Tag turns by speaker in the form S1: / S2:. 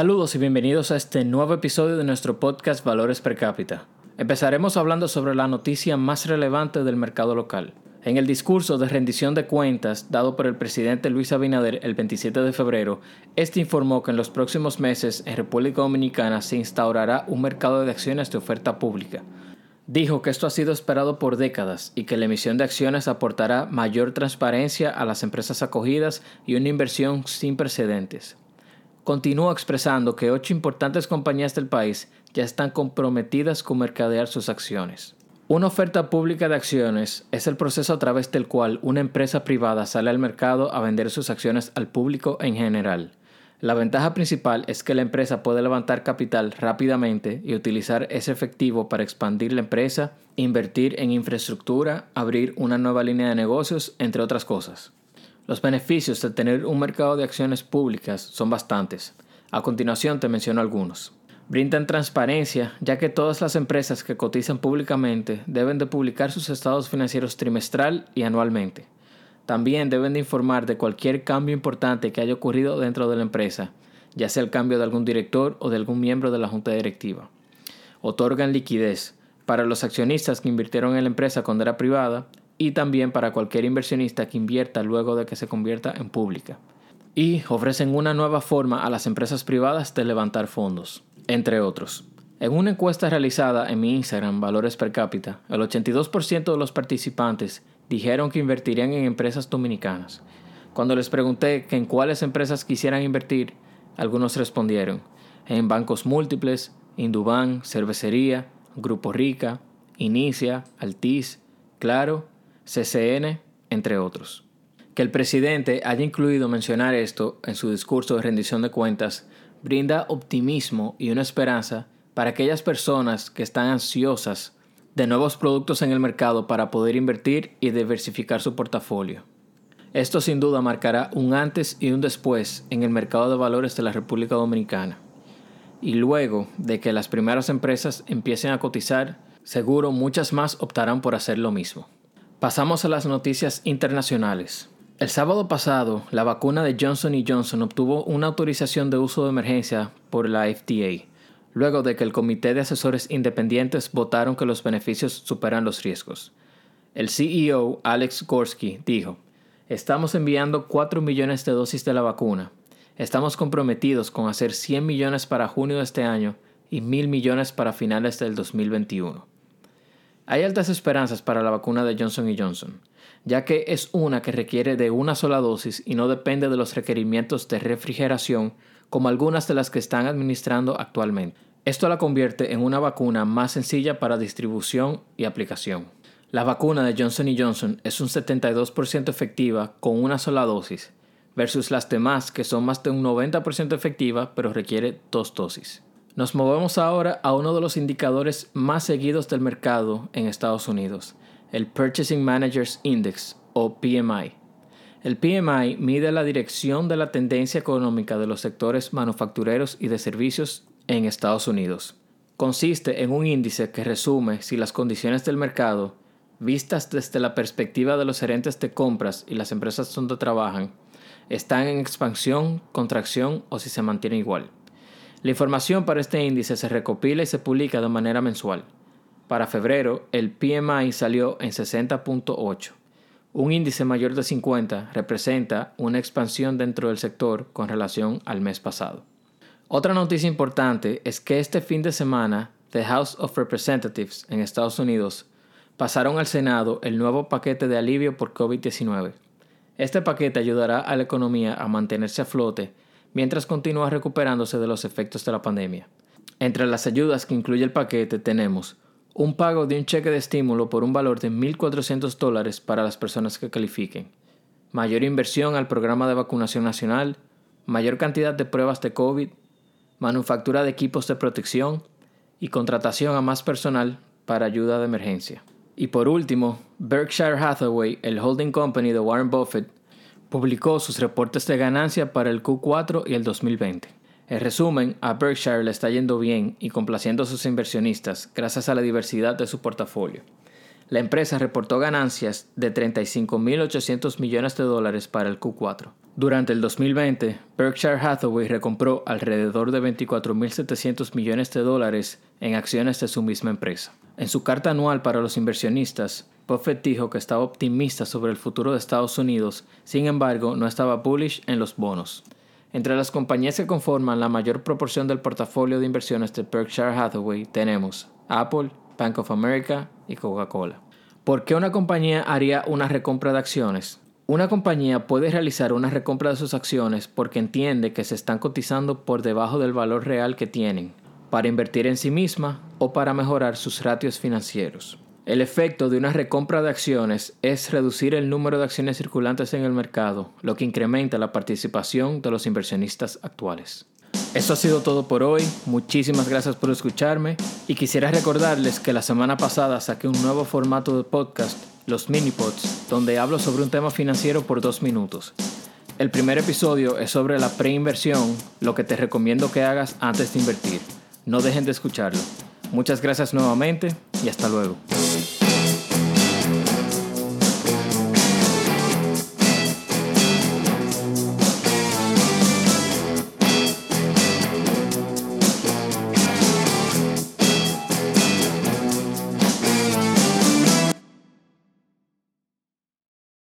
S1: Saludos y bienvenidos a este nuevo episodio de nuestro podcast Valores per cápita. Empezaremos hablando sobre la noticia más relevante del mercado local. En el discurso de rendición de cuentas dado por el presidente Luis Abinader el 27 de febrero, este informó que en los próximos meses en República Dominicana se instaurará un mercado de acciones de oferta pública. Dijo que esto ha sido esperado por décadas y que la emisión de acciones aportará mayor transparencia a las empresas acogidas y una inversión sin precedentes continuó expresando que ocho importantes compañías del país ya están comprometidas con mercadear sus acciones. Una oferta pública de acciones es el proceso a través del cual una empresa privada sale al mercado a vender sus acciones al público en general. La ventaja principal es que la empresa puede levantar capital rápidamente y utilizar ese efectivo para expandir la empresa, invertir en infraestructura, abrir una nueva línea de negocios, entre otras cosas. Los beneficios de tener un mercado de acciones públicas son bastantes. A continuación te menciono algunos. Brindan transparencia, ya que todas las empresas que cotizan públicamente deben de publicar sus estados financieros trimestral y anualmente. También deben de informar de cualquier cambio importante que haya ocurrido dentro de la empresa, ya sea el cambio de algún director o de algún miembro de la junta directiva. Otorgan liquidez para los accionistas que invirtieron en la empresa cuando era privada y también para cualquier inversionista que invierta luego de que se convierta en pública. Y ofrecen una nueva forma a las empresas privadas de levantar fondos, entre otros. En una encuesta realizada en mi Instagram, Valores per cápita, el 82% de los participantes dijeron que invertirían en empresas dominicanas. Cuando les pregunté que en cuáles empresas quisieran invertir, algunos respondieron en bancos múltiples, Induban, Cervecería, Grupo Rica, Inicia, Altiz, Claro CCN, entre otros. Que el presidente haya incluido mencionar esto en su discurso de rendición de cuentas brinda optimismo y una esperanza para aquellas personas que están ansiosas de nuevos productos en el mercado para poder invertir y diversificar su portafolio. Esto sin duda marcará un antes y un después en el mercado de valores de la República Dominicana. Y luego de que las primeras empresas empiecen a cotizar, seguro muchas más optarán por hacer lo mismo. Pasamos a las noticias internacionales. El sábado pasado, la vacuna de Johnson Johnson obtuvo una autorización de uso de emergencia por la FDA, luego de que el Comité de Asesores Independientes votaron que los beneficios superan los riesgos. El CEO, Alex Gorsky, dijo, Estamos enviando 4 millones de dosis de la vacuna. Estamos comprometidos con hacer 100 millones para junio de este año y 1.000 millones para finales del 2021. Hay altas esperanzas para la vacuna de Johnson Johnson, ya que es una que requiere de una sola dosis y no depende de los requerimientos de refrigeración como algunas de las que están administrando actualmente. Esto la convierte en una vacuna más sencilla para distribución y aplicación. La vacuna de Johnson Johnson es un 72% efectiva con una sola dosis, versus las demás que son más de un 90% efectivas pero requiere dos dosis. Nos movemos ahora a uno de los indicadores más seguidos del mercado en Estados Unidos, el Purchasing Managers Index o PMI. El PMI mide la dirección de la tendencia económica de los sectores manufactureros y de servicios en Estados Unidos. Consiste en un índice que resume si las condiciones del mercado, vistas desde la perspectiva de los gerentes de compras y las empresas donde trabajan, están en expansión, contracción o si se mantienen igual. La información para este índice se recopila y se publica de manera mensual. Para febrero, el PMI salió en 60.8. Un índice mayor de 50 representa una expansión dentro del sector con relación al mes pasado. Otra noticia importante es que este fin de semana, The House of Representatives en Estados Unidos pasaron al Senado el nuevo paquete de alivio por COVID-19. Este paquete ayudará a la economía a mantenerse a flote mientras continúa recuperándose de los efectos de la pandemia. Entre las ayudas que incluye el paquete tenemos un pago de un cheque de estímulo por un valor de 1.400 dólares para las personas que califiquen, mayor inversión al programa de vacunación nacional, mayor cantidad de pruebas de COVID, manufactura de equipos de protección y contratación a más personal para ayuda de emergencia. Y por último, Berkshire Hathaway, el holding company de Warren Buffett, publicó sus reportes de ganancia para el Q4 y el 2020. En resumen, a Berkshire le está yendo bien y complaciendo a sus inversionistas gracias a la diversidad de su portafolio. La empresa reportó ganancias de 35.800 millones de dólares para el Q4. Durante el 2020, Berkshire Hathaway recompró alrededor de 24.700 millones de dólares en acciones de su misma empresa. En su carta anual para los inversionistas, Buffett dijo que estaba optimista sobre el futuro de Estados Unidos, sin embargo, no estaba bullish en los bonos. Entre las compañías que conforman la mayor proporción del portafolio de inversiones de Berkshire Hathaway tenemos Apple, Bank of America y Coca-Cola. ¿Por qué una compañía haría una recompra de acciones? Una compañía puede realizar una recompra de sus acciones porque entiende que se están cotizando por debajo del valor real que tienen, para invertir en sí misma o para mejorar sus ratios financieros. El efecto de una recompra de acciones es reducir el número de acciones circulantes en el mercado, lo que incrementa la participación de los inversionistas actuales. Eso ha sido todo por hoy, muchísimas gracias por escucharme y quisiera recordarles que la semana pasada saqué un nuevo formato de podcast los mini-pods, donde hablo sobre un tema financiero por dos minutos. El primer episodio es sobre la preinversión, lo que te recomiendo que hagas antes de invertir. No dejen de escucharlo. Muchas gracias nuevamente y hasta luego.